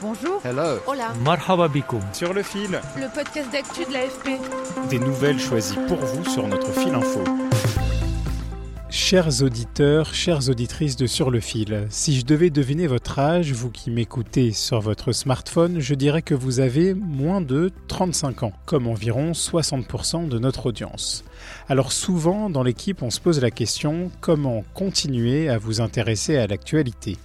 Bonjour. Hello. Hola. Marhaba bikoum. Sur le fil, Le podcast d'actu de l'AFP. des nouvelles choisies pour vous sur notre fil info. Chers auditeurs, chères auditrices de Sur le fil, si je devais deviner votre âge, vous qui m'écoutez sur votre smartphone, je dirais que vous avez moins de 35 ans, comme environ 60% de notre audience. Alors souvent, dans l'équipe, on se pose la question comment continuer à vous intéresser à l'actualité?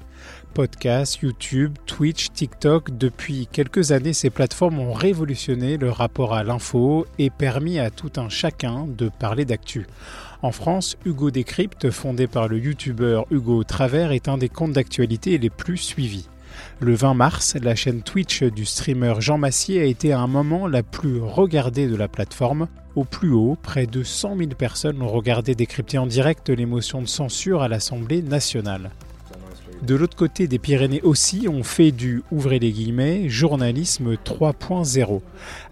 Podcasts, YouTube, Twitch, TikTok, depuis quelques années, ces plateformes ont révolutionné le rapport à l'info et permis à tout un chacun de parler d'actu. En France, Hugo Décrypte, fondé par le youtubeur Hugo Travers, est un des comptes d'actualité les plus suivis. Le 20 mars, la chaîne Twitch du streamer Jean Massier a été à un moment la plus regardée de la plateforme. Au plus haut, près de 100 000 personnes ont regardé décrypter en direct l'émotion de censure à l'Assemblée nationale. De l'autre côté des Pyrénées aussi, on fait du, ouvrez les guillemets, journalisme 3.0.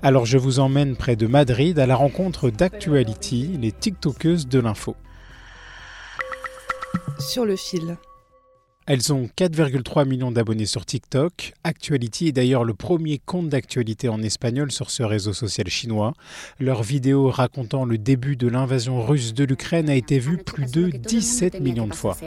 Alors je vous emmène près de Madrid à la rencontre d'Actuality, les TikTokeuses de l'info. Sur le fil. Elles ont 4,3 millions d'abonnés sur TikTok. Actuality est d'ailleurs le premier compte d'actualité en espagnol sur ce réseau social chinois. Leur vidéo racontant le début de l'invasion russe de l'Ukraine a été vue plus de 17 millions de fois.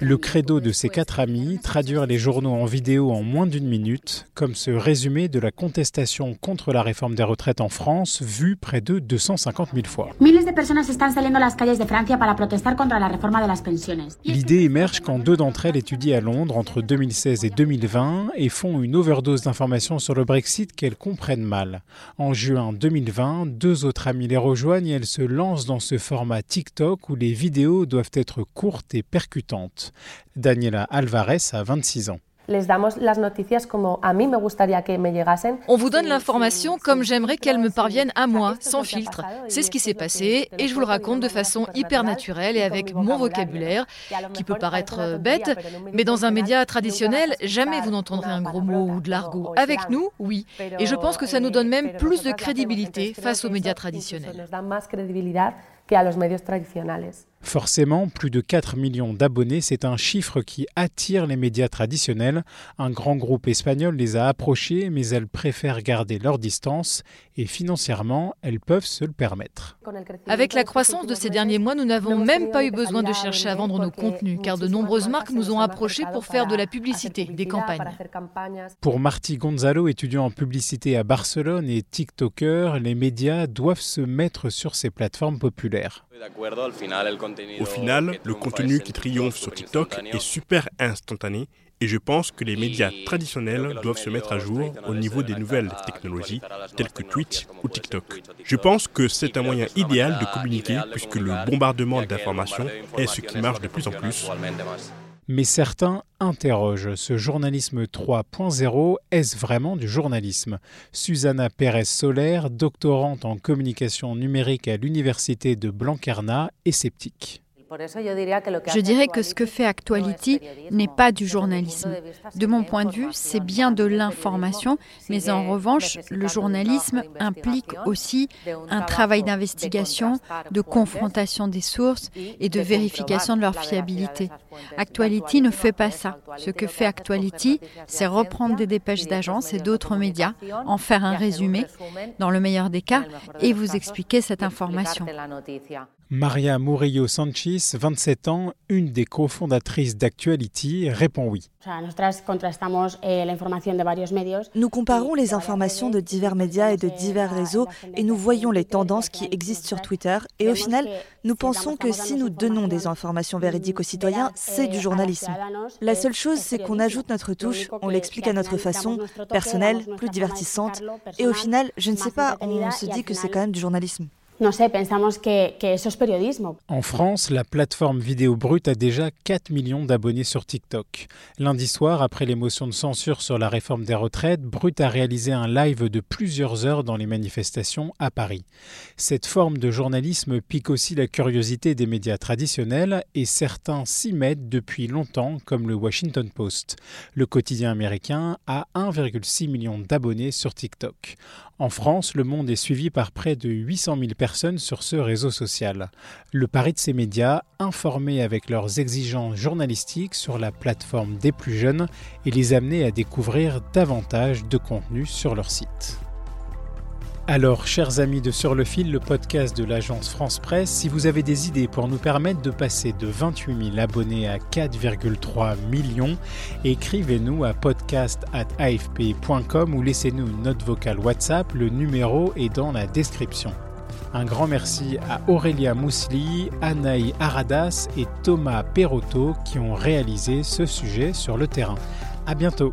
Le credo de ces quatre amis, traduire les journaux en vidéo en moins d'une minute, comme ce résumé de la contestation contre la réforme des retraites en France, vu près de 250 000 fois. Personas están saliendo a las calles de Francia para protestar contra la reforma de las pensiones. L'idée émerge quand deux d'entre elles étudient à Londres entre 2016 et 2020 et font une overdose d'informations sur le Brexit qu'elles comprennent mal. En juin 2020, deux autres amies les rejoignent et elles se lancent dans ce format TikTok où les vidéos doivent être courtes et percutantes. Daniela Alvarez a 26 ans. Les damos las noticias como a mí me gustaría que me llegasen. On vous donne l'information comme j'aimerais qu'elle me parvienne à moi, sans filtre. C'est ce qui s'est passé et je vous le raconte de façon hyper naturelle et avec mon vocabulaire, qui peut paraître euh, bête, mais dans un média traditionnel, jamais vous n'entendrez un gros mot ou de l'argot. Avec nous, oui. Et je pense que ça nous donne même plus de crédibilité face aux médias traditionnels. Que a los medios tradicionales. Forcément, plus de 4 millions d'abonnés, c'est un chiffre qui attire les médias traditionnels. Un grand groupe espagnol les a approchés, mais elles préfèrent garder leur distance et financièrement, elles peuvent se le permettre. Avec la croissance de ces derniers mois, nous n'avons même pas eu besoin de chercher à vendre nos contenus, car de nombreuses marques nous ont approchés pour faire de la publicité, des campagnes. Pour Marty Gonzalo, étudiant en publicité à Barcelone et TikToker, les médias doivent se mettre sur ces plateformes populaires. Au final, le contenu qui triomphe sur TikTok est super instantané et je pense que les médias traditionnels doivent se mettre à jour au niveau des nouvelles technologies telles que Twitch ou TikTok. Je pense que c'est un moyen idéal de communiquer puisque le bombardement d'informations est ce qui marche de plus en plus. Mais certains interrogent ce journalisme 3.0, est-ce vraiment du journalisme? Susanna Pérez Soler, doctorante en communication numérique à l'université de Blanquerna, est sceptique. Je dirais que ce que fait Actuality n'est pas du journalisme. De mon point de vue, c'est bien de l'information, mais en revanche, le journalisme implique aussi un travail d'investigation, de confrontation des sources et de vérification de leur fiabilité. Actuality ne fait pas ça. Ce que fait Actuality, c'est reprendre des dépêches d'agences et d'autres médias, en faire un résumé, dans le meilleur des cas, et vous expliquer cette information. Maria Murillo Sanchez, 27 ans, une des cofondatrices d'Actuality, répond oui. Eh, nous comparons les informations de divers médias et de divers réseaux et nous voyons les tendances qui existent sur Twitter. Et au final, nous pensons que si nous donnons des informations véridiques aux citoyens, c'est du journalisme. La seule chose, c'est qu'on ajoute notre touche, on l'explique à notre façon, personnelle, plus divertissante. Et au final, je ne sais pas, on se dit que c'est quand même du journalisme. En France, la plateforme Vidéo Brut a déjà 4 millions d'abonnés sur TikTok. Lundi soir, après les motions de censure sur la réforme des retraites, Brut a réalisé un live de plusieurs heures dans les manifestations à Paris. Cette forme de journalisme pique aussi la curiosité des médias traditionnels et certains s'y mettent depuis longtemps, comme le Washington Post. Le quotidien américain a 1,6 million d'abonnés sur TikTok. En France, le monde est suivi par près de 800 000 sur ce réseau social. Le pari de ces médias, informer avec leurs exigences journalistiques sur la plateforme des plus jeunes et les amener à découvrir davantage de contenu sur leur site. Alors, chers amis de Sur le fil, le podcast de l'agence France Presse, si vous avez des idées pour nous permettre de passer de 28 000 abonnés à 4,3 millions, écrivez-nous à podcast.afp.com ou laissez-nous une note vocale WhatsApp, le numéro est dans la description. Un grand merci à Aurélia Mousli, Anaï Aradas et Thomas Perotto qui ont réalisé ce sujet sur le terrain. À bientôt!